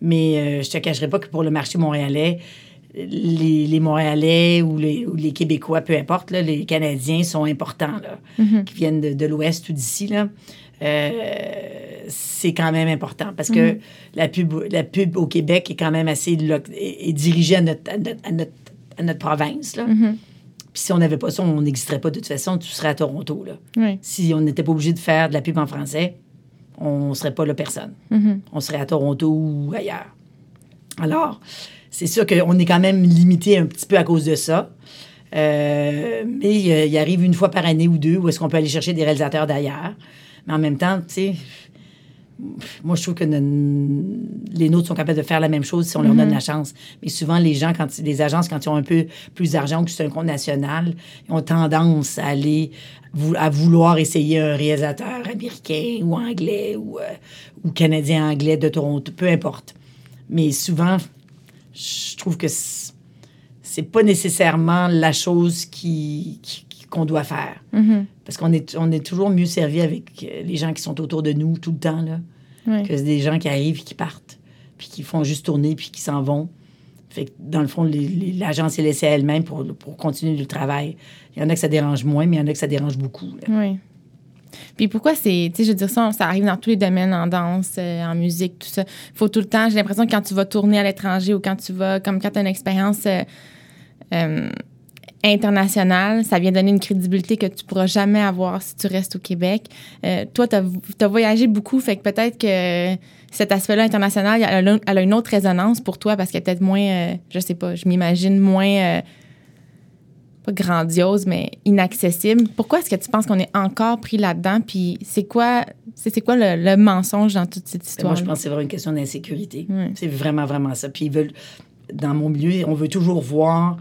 S2: Mais je ne te cacherai pas que pour le marché montréalais, les, Montréalais ou les, les, Québécois, peu importe, là, les Canadiens sont importants, là,
S1: mm-hmm.
S2: qui viennent de, de l'Ouest ou d'ici. Euh, c'est quand même important parce que mm-hmm. la, pub, la pub au Québec est quand même assez est, dirigée à notre, à notre, à notre, province. Là.
S1: Mm-hmm.
S2: Puis si on n'avait pas ça, on n'existerait pas de toute façon, tu serais à Toronto. Là.
S1: Oui.
S2: Si on n'était pas obligé de faire de la pub en français, on ne serait pas là personne.
S1: Mhm.
S2: On serait à Toronto ou ailleurs. Alors, c'est sûr qu'on est quand même limité un petit peu à cause de ça. Euh, mais il, il arrive une fois par année ou deux où est-ce qu'on peut aller chercher des réalisateurs d'ailleurs. Mais en même temps, tu sais, moi, je trouve que les nôtres sont capables de faire la même chose si on leur donne la chance. Mais souvent, les gens, quand les agences, quand ils ont un peu plus d'argent que c'est un compte national, ils ont tendance à aller à vouloir essayer un réalisateur américain ou anglais ou, euh, ou canadien anglais de Toronto, peu importe. Mais souvent, je trouve que c'est pas nécessairement la chose qui- qu'on doit faire.
S1: Mhm.
S2: Parce qu'on est, on est toujours mieux servi avec euh, les gens qui sont autour de nous tout le temps, là,
S1: Oui.
S2: que des gens qui arrivent et qui partent, puis qui font juste tourner, puis qui s'en vont. Fait que, dans le fond, l'agence est laissée à elle-même pour, pour continuer le travail. Il y en a que ça dérange moins, mais il y en a que ça dérange beaucoup. là.
S1: Oui. Puis pourquoi c'est, tu sais, je veux dire ça, ça arrive dans tous les domaines, en danse, euh, en musique, tout ça. faut tout le temps, j'ai l'impression que quand tu vas tourner à l'étranger ou quand tu vas, comme quand tu as une expérience euh, euh, internationale, ça vient donner une crédibilité que tu pourras jamais avoir si tu restes au Québec. Euh, toi, tu as, voyagé beaucoup, fait que peut-être que cet aspect-là international, elle a, elle a une autre résonance pour toi parce qu'elle est peut-être moins, euh, je sais pas, je m'imagine moins. euh, pas grandiose, mais inaccessible. Pourquoi est-ce que tu penses qu'on est encore pris là-dedans? Puis c'est quoi, c'est, quoi le, le mensonge dans toute cette
S2: Ben,
S1: histoire?
S2: Moi, je pense que c'est vraiment une question d'insécurité. C'est vraiment, vraiment ça. Puis ils veulent, dans mon milieu, on veut toujours voir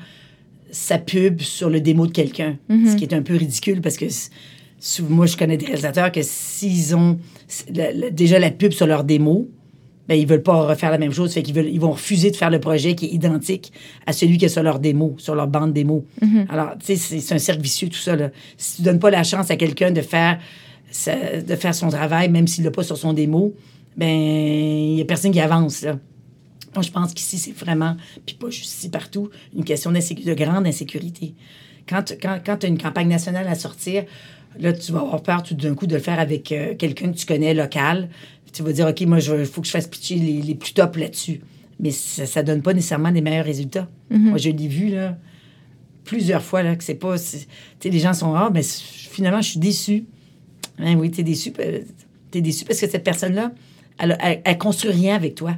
S2: sa pub sur le démo de quelqu'un, ce qui est un peu ridicule parce que moi, je connais des réalisateurs que s'ils ont s- la- la- déjà la pub sur leur démo, ben, ils veulent pas refaire la même chose. Fait qu'ils veulent, ils vont refuser de faire le projet qui est identique à celui qui est sur leur démo, sur leur bande démo. Alors, tu sais, c'est c'est un cercle vicieux, tout ça. Là. Si tu donnes pas la chance à quelqu'un de faire, sa- de faire son travail, même s'il l'a pas sur son démo, ben, il y a personne qui avance, là. Moi, je pense qu'ici, c'est vraiment, puis pas juste ici, partout, une question de grande insécurité. Quand, tu- quand, quand tu as une campagne nationale à sortir, là, tu vas avoir peur tout d'un coup de le faire avec euh, quelqu'un que tu connais local. Tu vas dire, OK, moi, il faut que je fasse pitcher les, les plus top là-dessus. Mais ça ne donne pas nécessairement des meilleurs résultats. Moi, je l'ai vu, là, plusieurs fois, là, que c'est pas... Tu sais, les gens sont, ah, mais finalement, je suis déçu. Hein, oui, tu es déçu. déçu parce que cette personne-là, elle, elle, elle construit rien avec toi.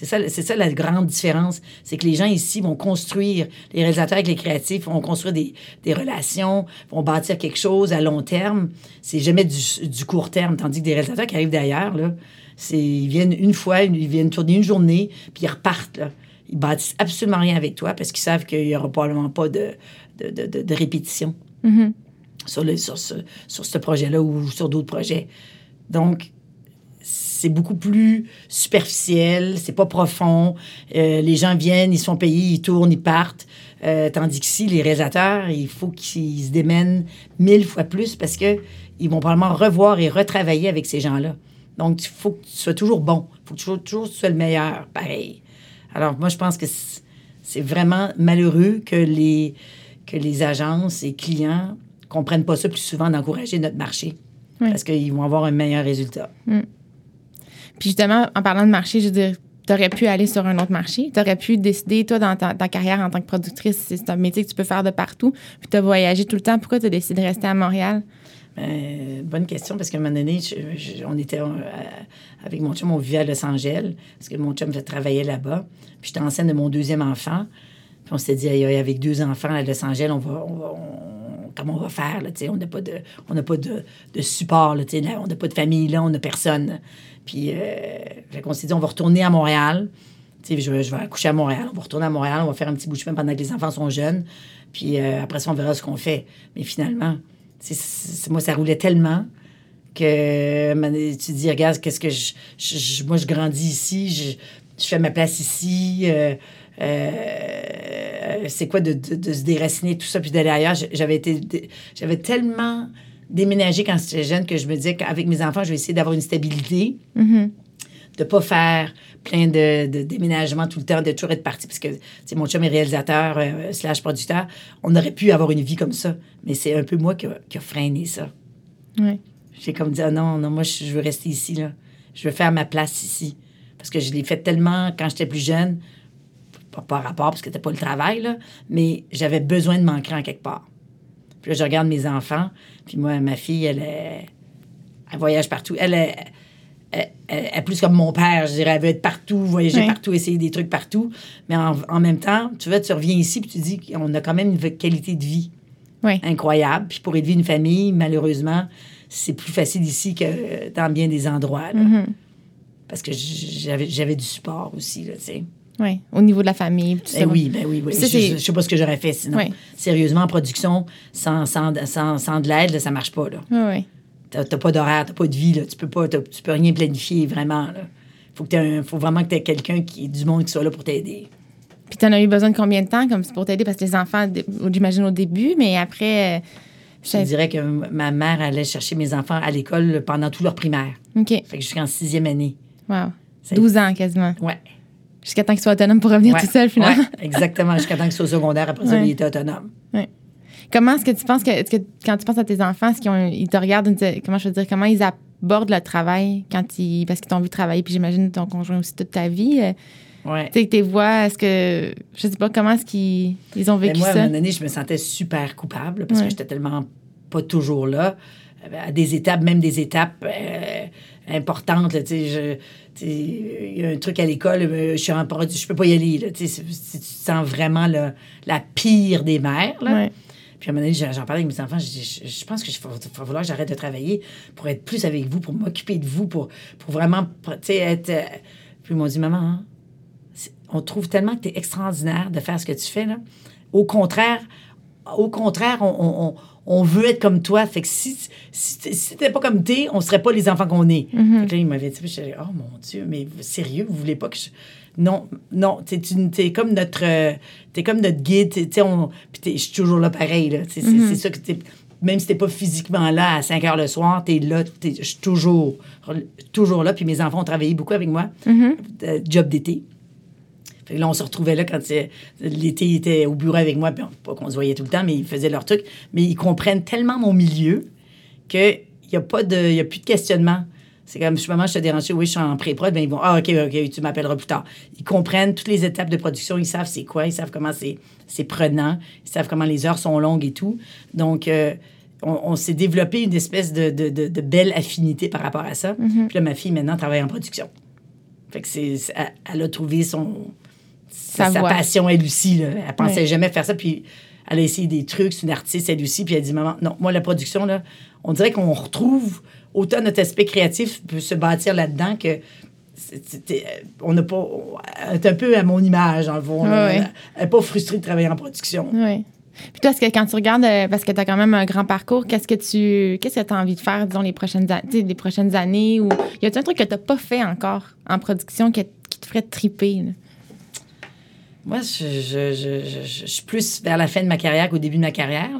S2: C'est ça, c'est ça la grande différence. C'est que les gens ici vont construire, les réalisateurs avec les créatifs vont construire des, des relations, vont bâtir quelque chose à long terme. C'est jamais du, du court terme. Tandis que des réalisateurs qui arrivent d'ailleurs, là, c'est, ils viennent une fois, ils viennent tourner une journée, puis ils repartent. Là. Ils bâtissent absolument rien avec toi parce qu'ils savent qu'il n'y aura probablement pas de, de, de, de- de répétition
S1: Mhm.
S2: sur, le, sur, ce, sur ce projet-là ou sur d'autres projets. Donc, c'est beaucoup plus superficiel, c'est pas profond. Euh, les gens viennent, ils sont payés, ils tournent, ils partent. Euh, tandis qu'ici, les réalisateurs, il faut qu'ils se démènent mille fois plus parce que ils vont probablement revoir et retravailler avec ces gens-là. Donc, il faut que tu sois toujours bon. Il faut que toujours, toujours tu sois le meilleur, pareil. Alors, moi, je pense que c'est- vraiment malheureux que les, que les agences et clients comprennent pas ça plus souvent d'encourager notre marché.
S1: Oui.
S2: Parce qu'ils vont avoir un meilleur résultat.
S1: Puis justement, en parlant de marché, je veux dire, tu aurais pu aller sur un autre marché. Tu aurais pu décider, toi, dans ta, carrière en tant que productrice, c'est un métier que tu peux faire de partout, puis tu as voyagé tout le temps. Pourquoi tu as décidé de rester à Montréal?
S2: Euh, bonne question, parce qu'à un moment donné, on était euh, avec mon chum, on vivait à Los Angeles, parce que mon chum travaillait là-bas. Puis j'étais enceinte de mon deuxième enfant. Puis on s'est dit, avec deux enfants à Los Angeles, on va, on va- comment on va faire? Là, on n'a pas de, on support, là, on n'a pas de famille, là, on n'a personne. Puis euh, qu'on s'est dit, on va retourner à Montréal. Je, vais- je vais accoucher à Montréal. On va retourner à Montréal. On va faire un petit bout de pendant que les enfants sont jeunes. Puis euh, après ça, on verra ce qu'on fait. Mais finalement, moi, ça roulait tellement que tu te dis, regarde, qu'est-ce que je, Moi, je grandis ici. Je, je fais ma place ici. euh, euh, c'est quoi de, de- de se déraciner, tout ça, puis d'aller ailleurs? J'avais été... J'avais tellement déménagé quand j'étais jeune que je me disais qu'avec mes enfants, je vais essayer d'avoir une stabilité
S1: Mhm.
S2: de pas faire plein de, de déménagements tout le temps, de toujours être parti, parce que sais, mon chum est réalisateur euh, slash producteur. On aurait pu avoir une vie comme ça, mais c'est un peu moi qui a, qui a freiné ça. J'ai comme dit, ah non, non, moi, je veux rester ici, là. Je veux faire ma place ici. Parce que je l'ai fait tellement quand j'étais plus jeune, pas par rapport, parce que c'était pas le travail, là, mais j'avais besoin de m'ancrer en quelque part. Puis là, je regarde mes enfants. Puis moi, ma fille, elle, est- elle voyage partout. Elle est, elle- plus comme mon père, je dirais. Elle veut être partout, voyager
S1: Oui.
S2: partout, essayer des trucs partout. Mais en, en même temps, tu vois, tu reviens ici, puis tu dis qu'on a quand même une qualité de vie
S1: Oui.
S2: incroyable. Puis pour élever une famille, malheureusement, c'est plus facile ici que dans bien des endroits. là.
S1: Mhm.
S2: Parce que j'avais j'avais du support aussi, là, tu sais.
S1: Oui. Au niveau de la famille. Tout
S2: Ben
S1: ça.
S2: oui, ben oui, oui.
S1: Ça,
S2: je, je sais pas ce que j'aurais fait sinon.
S1: Oui.
S2: Sérieusement, en production, sans, sans, sans, sans de l'aide, ça marche pas, là.
S1: Oui.
S2: T'as pas d'horaire, t'as pas de vie, là. Tu peux pas, tu peux rien planifier, vraiment, là. Faut, que un- faut vraiment que tu aies quelqu'un qui du monde qui soit là pour t'aider.
S1: Puis t'en as eu besoin de combien de temps comme pour t'aider? Parce que les enfants, j'imagine au début, mais après... euh,
S2: Je te dirais que ma mère allait chercher mes enfants à l'école pendant tout leur primaire.
S1: OK.
S2: Fait que jusqu'en sixième année.
S1: Wow.
S2: Ça-
S1: 12 ans quasiment.
S2: Ouais.
S1: Jusqu'à temps qu'ils soient autonomes pour revenir
S2: Ouais.
S1: tout seul, finalement.
S2: Ouais, exactement, jusqu'à temps qu'ils soient au secondaire. Après ça,
S1: Ouais.
S2: ils étaient autonomes.
S1: Comment est-ce que tu penses que, que quand tu penses à tes enfants, est-ce qu'ils ont- ils te regardent, une- comment je veux dire, comment ils abordent le travail quand ils, parce qu'ils t'ont vu travailler, puis j'imagine ton conjoint aussi toute ta vie. euh,
S2: Ouais.
S1: Tu sais, tes voix, est-ce que, je sais pas, comment est-ce qu'ils ils ont vécu
S2: moi, à un
S1: ça?
S2: moment donné, je me sentais super coupable parce
S1: Ouais.
S2: que j'étais tellement pas toujours là. Euh, À des étapes, même des étapes euh, importantes. là, tu sais, je- tu sais, Il y a un truc à l'école, euh, je suis en je peux pas y aller. Là, tu te sens vraiment le- la pire des mères. Là.
S1: Ouais.
S2: Puis à un moment donné, j'en parlais avec mes enfants. Je, dis, je, je pense qu'il va, falloir que j'arrête de travailler pour être plus avec vous, pour m'occuper de vous, pour, pour vraiment être. euh, Puis ils m'ont dit, maman, hein, on trouve tellement que tu es extraordinaire de faire ce que tu fais. Là. Au contraire, au contraire, on, on- on- veut être comme toi. Fait que si, si, t- si t'étais pas comme t'es, on serait pas les enfants qu'on est.
S1: Mm-hmm.
S2: Fait que là, il m'avait dit, oh mon Dieu, mais sérieux, vous voulez pas que je. Non, non, t'es, une- t'es comme notre, t'es comme notre guide, t'es- t'sais, on, puis t'es- je suis toujours là pareil, là. T'sais, c'est, c'est ça que t'es, même si t'es pas physiquement là à 5 heures le soir, t'es là, t'es, je suis toujours, toujours là. Puis mes enfants ont travaillé beaucoup avec moi, euh, job d'été. Fait que là, on se retrouvait là quand l'été ils étaient au bureau avec moi, puis on- pas qu'on se voyait tout le temps, mais ils faisaient leur truc. Mais ils comprennent tellement mon milieu qu'il n'y a, pas de- il y a plus de questionnement. C'est comme, je maman, je te dérange, oui, je suis en pré-prod, ben ils vont, ah, OK, OK, tu m'appelleras plus tard. Ils comprennent toutes les étapes de production, ils savent c'est quoi, ils savent comment c'est, prenant, ils savent comment les heures sont longues et tout. Donc, euh, on, on s'est développé une espèce de, de, de- de belle affinité par rapport à ça. Puis là, ma fille, maintenant, travaille en production. Fait que c'est, c'est- elle, elle a trouvé son,
S1: Sa
S2: passion, elle aussi. Là. Elle pensait
S1: Ouais.
S2: jamais faire ça. Puis elle a essayé des trucs. C'est une artiste, elle aussi. Puis elle dit Maman, non, moi, la production, là, on dirait qu'on retrouve autant notre aspect créatif peut se bâtir là-dedans que. c'était- on n'a pas. Elle est un peu à mon image, en le fond.
S1: Ouais.
S2: Elle n'est pas frustrée de travailler en production.
S1: Oui. Puis toi, est-ce que quand tu regardes, euh, parce que tu as quand même un grand parcours, qu'est-ce que tu qu'est-ce que tu as envie de faire, disons, les prochaines, les prochaines années? Ou y a-t-il un truc que tu n'as pas fait encore en production que- qui te ferait triper? là?
S2: Moi, je, suis plus vers la fin de ma carrière qu'au début de ma carrière.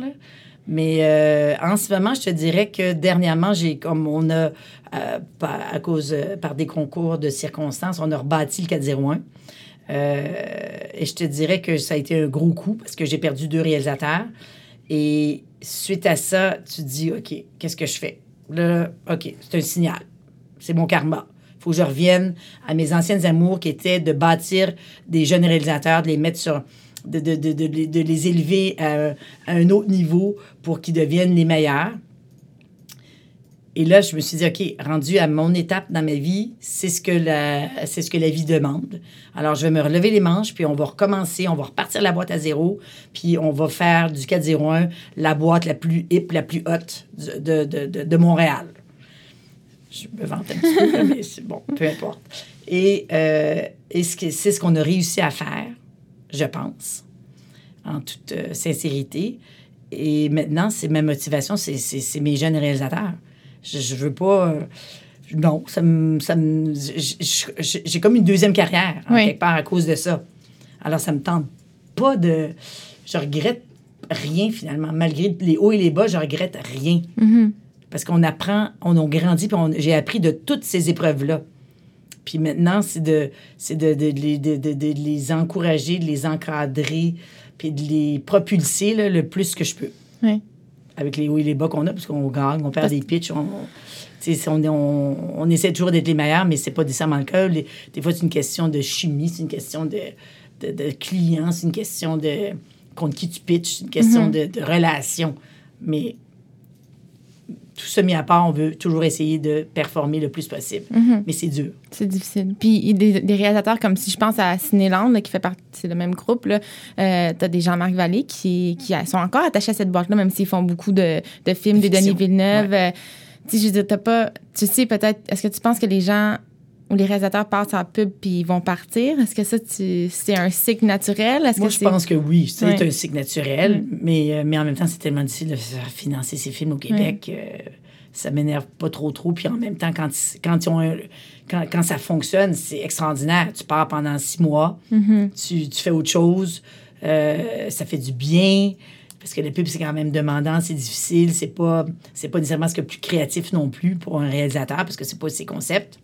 S2: Mais euh, en ce moment, je te dirais que dernièrement, j'ai comme on a, euh, à cause, euh, par des concours de circonstances, on a rebâti le 401. Euh, et je te dirais que ça a été un gros coup parce que j'ai perdu deux réalisateurs. Et suite à ça, tu te dis, OK, qu'est-ce que je fais? Là, OK, c'est un signal. C'est mon karma. Faut que je revienne à mes anciennes amours qui étaient de bâtir des jeunes réalisateurs, de les mettre sur. de, de, de, de, les- élever à, un autre niveau pour qu'ils deviennent les meilleurs. Et là, je me suis dit, OK, rendu à mon étape dans ma vie, c'est ce que la, c'est ce que la vie demande. Alors, je vais me relever les manches, puis on va recommencer, on va repartir la boîte à zéro, puis on va faire du 401 la boîte la plus hip, la plus haute de, de- de Montréal. Je me vante un petit peu, mais c'est bon, peu importe. Et, euh, et c'est ce qu'on a réussi à faire, je pense, en toute euh, sincérité. Et maintenant, c'est ma motivation, c'est, mes jeunes réalisateurs. Je, je veux pas. euh, non, ça me. ça me- j'ai comme une deuxième carrière, en
S1: Oui.
S2: quelque part, à cause de ça. Alors, ça me tente pas de. Je regrette rien, finalement. Malgré les hauts et les bas, je regrette rien. Parce qu'on apprend, on a grandi, puis j'ai appris de toutes ces épreuves-là. Puis maintenant, c'est de, c'est de, de, de les- encourager, de les encadrer, puis de les propulser là, le plus que je peux.
S1: Oui.
S2: Avec les hauts et les bas qu'on a, parce qu'on gagne, on perd
S1: Parce-
S2: des pitchs, on, on, on, on essaie toujours d'être les meilleurs, mais c'est pas nécessairement le cas. Les- des fois, c'est une question de chimie, c'est une question de, de, de client, c'est une question de contre qui tu pitches, c'est une question de, de relation. Mais tout ça mis à part, on veut toujours essayer de performer le plus possible.
S1: Mhm.
S2: Mais c'est dur.
S1: C'est difficile. Puis des, des réalisateurs comme si je pense à Cinéland, là, qui fait partie, c'est le même groupe, là. Euh, t'as des Jean-Marc Vallée qui, qui sont encore attachés à cette boîte-là, même s'ils font beaucoup de, de films,
S2: De
S1: Denis. Villeneuve. Euh, tu sais, je veux dire, t'as pas. Tu sais, peut-être. Est-ce que tu penses que les gens ou les réalisateurs passent en pub puis ils vont partir? Est-ce que ça, c'est un cycle naturel?
S2: Moi,
S1: que
S2: je pense que oui, c'est
S1: Ouais.
S2: un cycle naturel, mais, euh, mais en même temps, c'est tellement difficile de faire financer ces films au Québec. euh, ça m'énerve pas trop, trop. Puis en même temps, quand, quand, ils ont un- quand, quand ça fonctionne, c'est extraordinaire. Tu pars pendant six mois,
S1: Mhm.
S2: tu, tu fais autre chose, euh, ça fait du bien. Parce que le pub, c'est quand même demandant, c'est difficile, c'est pas, c'est pas nécessairement ce que plus créatif non plus pour un réalisateur, parce que c'est pas ses concepts.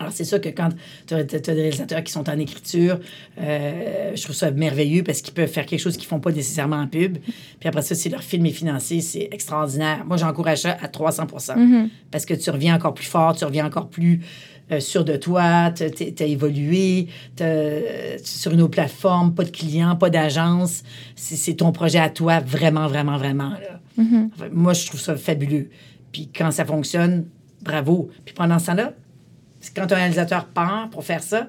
S2: Alors, c'est sûr que quand tu as, des réalisateurs qui sont en écriture, euh, je trouve ça merveilleux parce qu'ils peuvent faire quelque chose qu'ils font pas nécessairement en pub. Puis après ça, si leur film est financé, c'est extraordinaire. Moi, j'encourage ça à 300% parce que tu reviens encore plus fort, tu reviens encore plus euh, sûr de toi, tu as évolué, t'as- sur une autre plateforme, pas de clients, pas d'agence. C'est ton projet à toi, vraiment, vraiment, vraiment. Là. Enfin, Moi, je trouve ça fabuleux. Puis quand ça fonctionne, bravo. Puis pendant ce temps-là, quand un réalisateur part pour faire ça,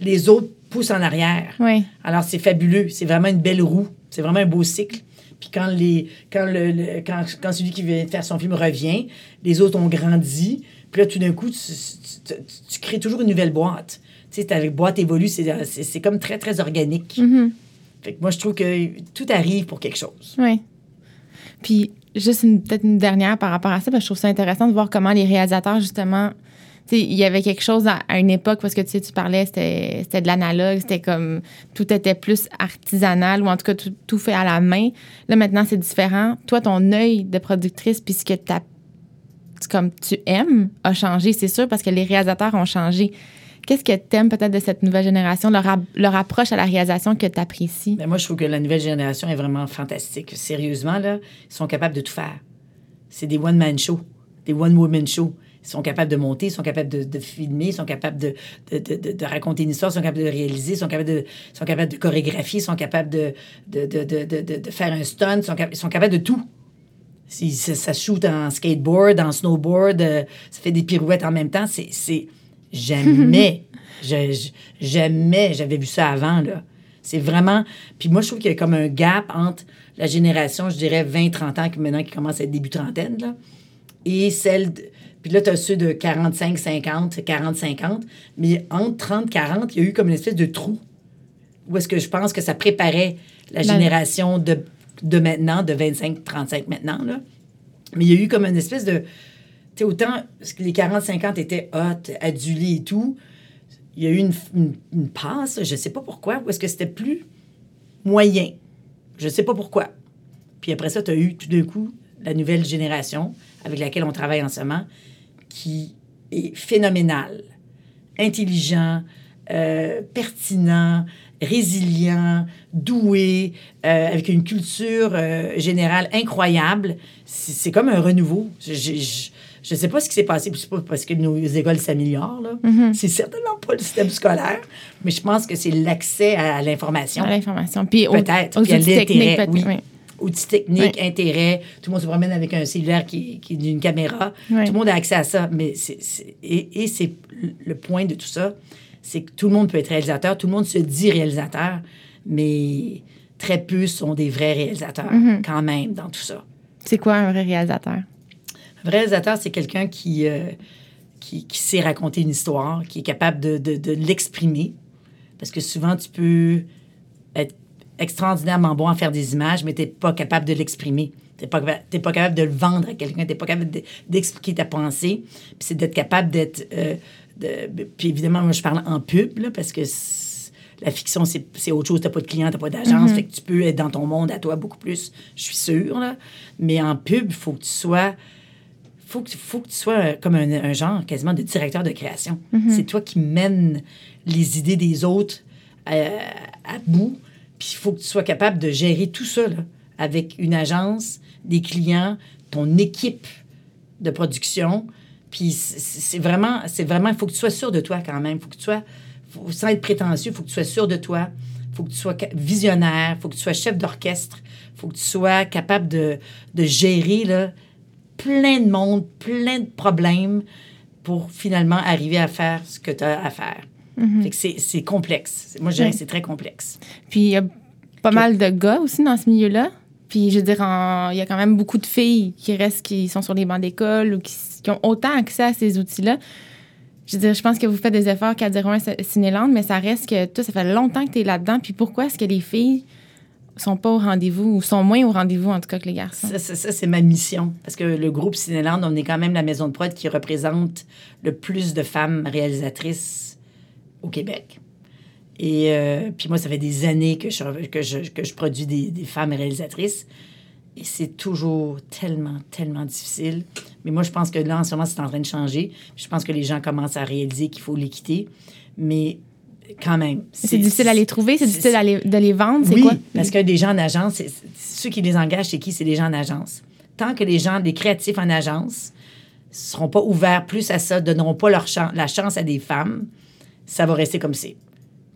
S2: les autres poussent en arrière.
S1: Oui.
S2: Alors, c'est fabuleux. C'est vraiment une belle roue. C'est vraiment un beau cycle. Puis quand, les, quand, le, le- quand, quand celui qui vient de faire son film revient, les autres ont grandi. Puis là, tout d'un coup, tu, tu- tu- tu crées toujours une nouvelle boîte. Tu sais, ta boîte évolue. C'est c'est- c'est comme très, très organique.
S1: Mhm.
S2: Fait que moi, je trouve que tout arrive pour quelque chose.
S1: Oui. Puis, juste peut-être une dernière par rapport à ça, parce que je trouve ça intéressant de voir comment les réalisateurs, justement, il y avait quelque chose à, une époque, parce que tu sais, tu parlais, c'était de l'analogue, c'était comme, tout était plus artisanal, ou en tout cas, tout, tout fait à la main. Là, maintenant, c'est différent. Toi, ton œil de productrice, puis ce que t'as- comme tu aimes, a changé, c'est sûr, parce que les réalisateurs ont changé. Qu'est-ce que tu aimes peut-être de cette nouvelle génération, leur, leur approche à la réalisation que tu apprécies?
S2: Moi, je trouve que la nouvelle génération est vraiment fantastique. Sérieusement, là, ils sont capables de tout faire. C'est des one-man shows, des one-woman shows. Ils sont capables de monter, ils sont capables de, de filmer, ils sont capables de, de, de- raconter une histoire, ils sont capables de réaliser, ils sont capables de, sont capables de chorégraphier, ils sont capables de, de, de, de, de- de- de faire un stunt, ils sont, sont capables de tout. Si, ça, ça shoot en skateboard, en snowboard, euh, ça fait des pirouettes en même temps. C'est, c'est jamais, je- je- jamais j'avais vu ça avant, là. C'est vraiment... Puis moi, je trouve qu'il y a comme un gap entre la génération, je dirais 20-30 ans, qui maintenant qui commence à être début trentaine, là, et celle... de- puis là, tu as ceux de 45, 50, 40, 50. Mais entre 30, 40, il y a eu comme une espèce de trou où est-ce que je pense que ça préparait la
S1: La-
S2: génération de, de maintenant, de 25, 35 maintenant, là. Mais il y a eu comme une espèce de... Tu sais, autant parce que les 40, 50 étaient hot, adulés et tout, il y a eu une, une, une passe, je sais pas pourquoi, où est-ce que c'était plus moyen. Je sais pas pourquoi. Puis après ça, tu as eu tout d'un coup la nouvelle génération avec laquelle on travaille en ce moment, qui est phénoménale, intelligent, euh, pertinent, résilient, doué, euh, avec une culture euh, générale incroyable. C'est comme un renouveau. Je, je sais pas ce qui s'est passé, c'est pas parce que nos écoles s'améliorent, là. C'est certainement pas le système scolaire, mais je pense que c'est l'accès à, à l'information.
S1: À l'information. Puis
S2: Peut-être.
S1: aux
S2: Puis à l'intérêt,
S1: peut-être.
S2: oui.
S1: oui.
S2: Outils techniques, intérêts. Tout le monde se promène avec un cellulaire qui, qui est d'une caméra. Tout le monde a accès à ça. Mais c'est, et, et c'est le point de tout ça, c'est que tout le monde peut être réalisateur, tout le monde se dit réalisateur, mais très peu sont des vrais réalisateurs
S1: Mm-hmm.
S2: quand même dans tout ça.
S1: C'est quoi un vrai réalisateur?
S2: Un vrai réalisateur, c'est quelqu'un qui, euh, qui, qui sait raconter une histoire, qui est capable de, de, de l'exprimer. Parce que souvent, tu peux être extraordinairement bon à faire des images, mais tu n'es pas capable de l'exprimer. Tu n'es pas, pas capable de le vendre à quelqu'un, tu n'es pas capable de- d'expliquer ta pensée. Puis c'est d'être capable d'être... euh, puis évidemment, moi, je parle en pub, là, parce que la fiction, c'est autre chose. Tu n'as pas de client, tu n'as pas d'agence. Fait que tu peux être dans ton monde à toi beaucoup plus, je suis sûre. Là. Mais en pub, il faut que tu sois faut que, faut que tu sois euh, comme un, un genre quasiment de directeur de création. C'est toi qui mènes les idées des autres euh, à bout. Puis il faut que tu sois capable de gérer tout ça là, avec une agence, des clients, ton équipe de production. Puis c'est vraiment, c'est vraiment, il faut que tu sois sûr de toi quand même. Il faut que tu sois, sans être prétentieux, il faut que tu sois sûr de toi. faut que tu sois visionnaire, faut que tu sois chef d'orchestre, faut que tu sois capable de, de gérer là, plein de monde, plein de problèmes pour finalement arriver à faire ce que tu as à faire. Fait que c'est complexe. Moi, je dirais que c'est très complexe.
S1: Puis il y a pas mal de gars aussi dans ce milieu-là. Puis je veux dire, il y a quand même beaucoup de filles qui restent, qui sont sur les bancs d'école ou qui, qui, ont autant accès à ces outils-là. Je veux dire, je pense que vous faites des efforts qu'à dire un Cinéland, mais ça reste que toi, ça fait longtemps que tu es là-dedans. Puis pourquoi est-ce que les filles sont pas au rendez-vous ou sont moins au rendez-vous en tout cas que les garçons?
S2: Ça, ça, ça c'est ma mission. Parce que le groupe Cinéland, on est quand même la maison de prod qui représente le plus de femmes réalisatrices au Québec. Et euh, puis moi, ça fait des années que je, que je, que je produis des, des femmes réalisatrices. Et c'est toujours tellement, tellement difficile. Mais moi, je pense que là, en ce moment, c'est en train de changer. Je pense que les gens commencent à réaliser qu'il faut les quitter. Mais quand même.
S1: C'est difficile à les trouver, c'est difficile à les, de les vendre, c'est
S2: oui,
S1: quoi?
S2: parce que des gens en agence, ceux qui les engagent, c'est qui? C'est les gens en agence. Tant que les gens, des créatifs en agence, seront pas ouverts plus à ça, donneront pas leur la chance à des femmes, ça va rester comme c'est.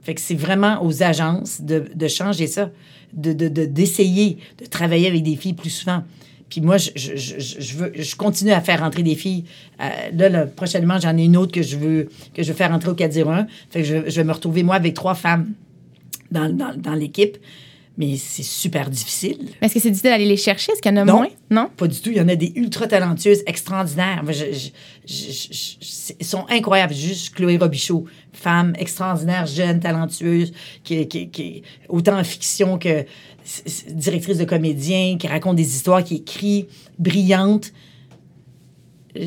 S2: Fait que c'est vraiment aux agences de, de changer ça, de, de, de- d'essayer de travailler avec des filles plus souvent. Puis moi, je, je, je, veux, je continue à faire rentrer des filles. Euh, là, là, prochainement, j'en ai une autre que je veux, que je veux faire rentrer au 401. Fait que je vais me retrouver, moi, avec trois femmes dans, dans, dans l'équipe. Mais c'est super difficile.
S1: Est-ce que c'est difficile d'aller les chercher? Est-ce qu'il y en a
S2: Non.
S1: moins? Non?
S2: Pas du tout. Il y en a des ultra talentueuses, extraordinaires. Je- Ils sont incroyables. Juste Chloé Robichaud, femme extraordinaire, jeune, talentueuse, qui, qui, qui autant en fiction que directrice de comédien, qui raconte des histoires, qui écrit, brillante. Euh,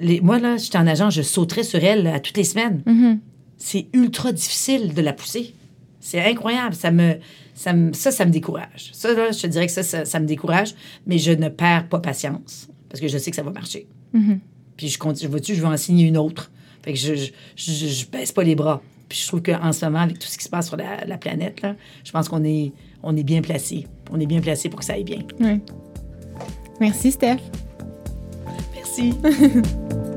S2: les- moi, là, j'étais en agent, je sauterais sur elle à toutes les semaines.
S1: Mhm.
S2: C'est ultra difficile de la pousser. C'est incroyable. Ça me, ça, me, ça, ça me décourage. Ça, là, je te dirais que ça, ça, ça me décourage, mais je ne perds pas patience parce que je sais que ça va marcher.
S1: Mhm.
S2: Puis je continue, vois-tu, je vais en signer une autre. Fait que je, je, je, je baisse pas les bras. Puis je trouve qu'en ce moment, avec tout ce qui se passe sur la, la planète, là, je pense qu'on est, on est bien placé. On est bien placé pour que ça aille bien.
S1: Oui. Merci, Steph.
S2: Merci.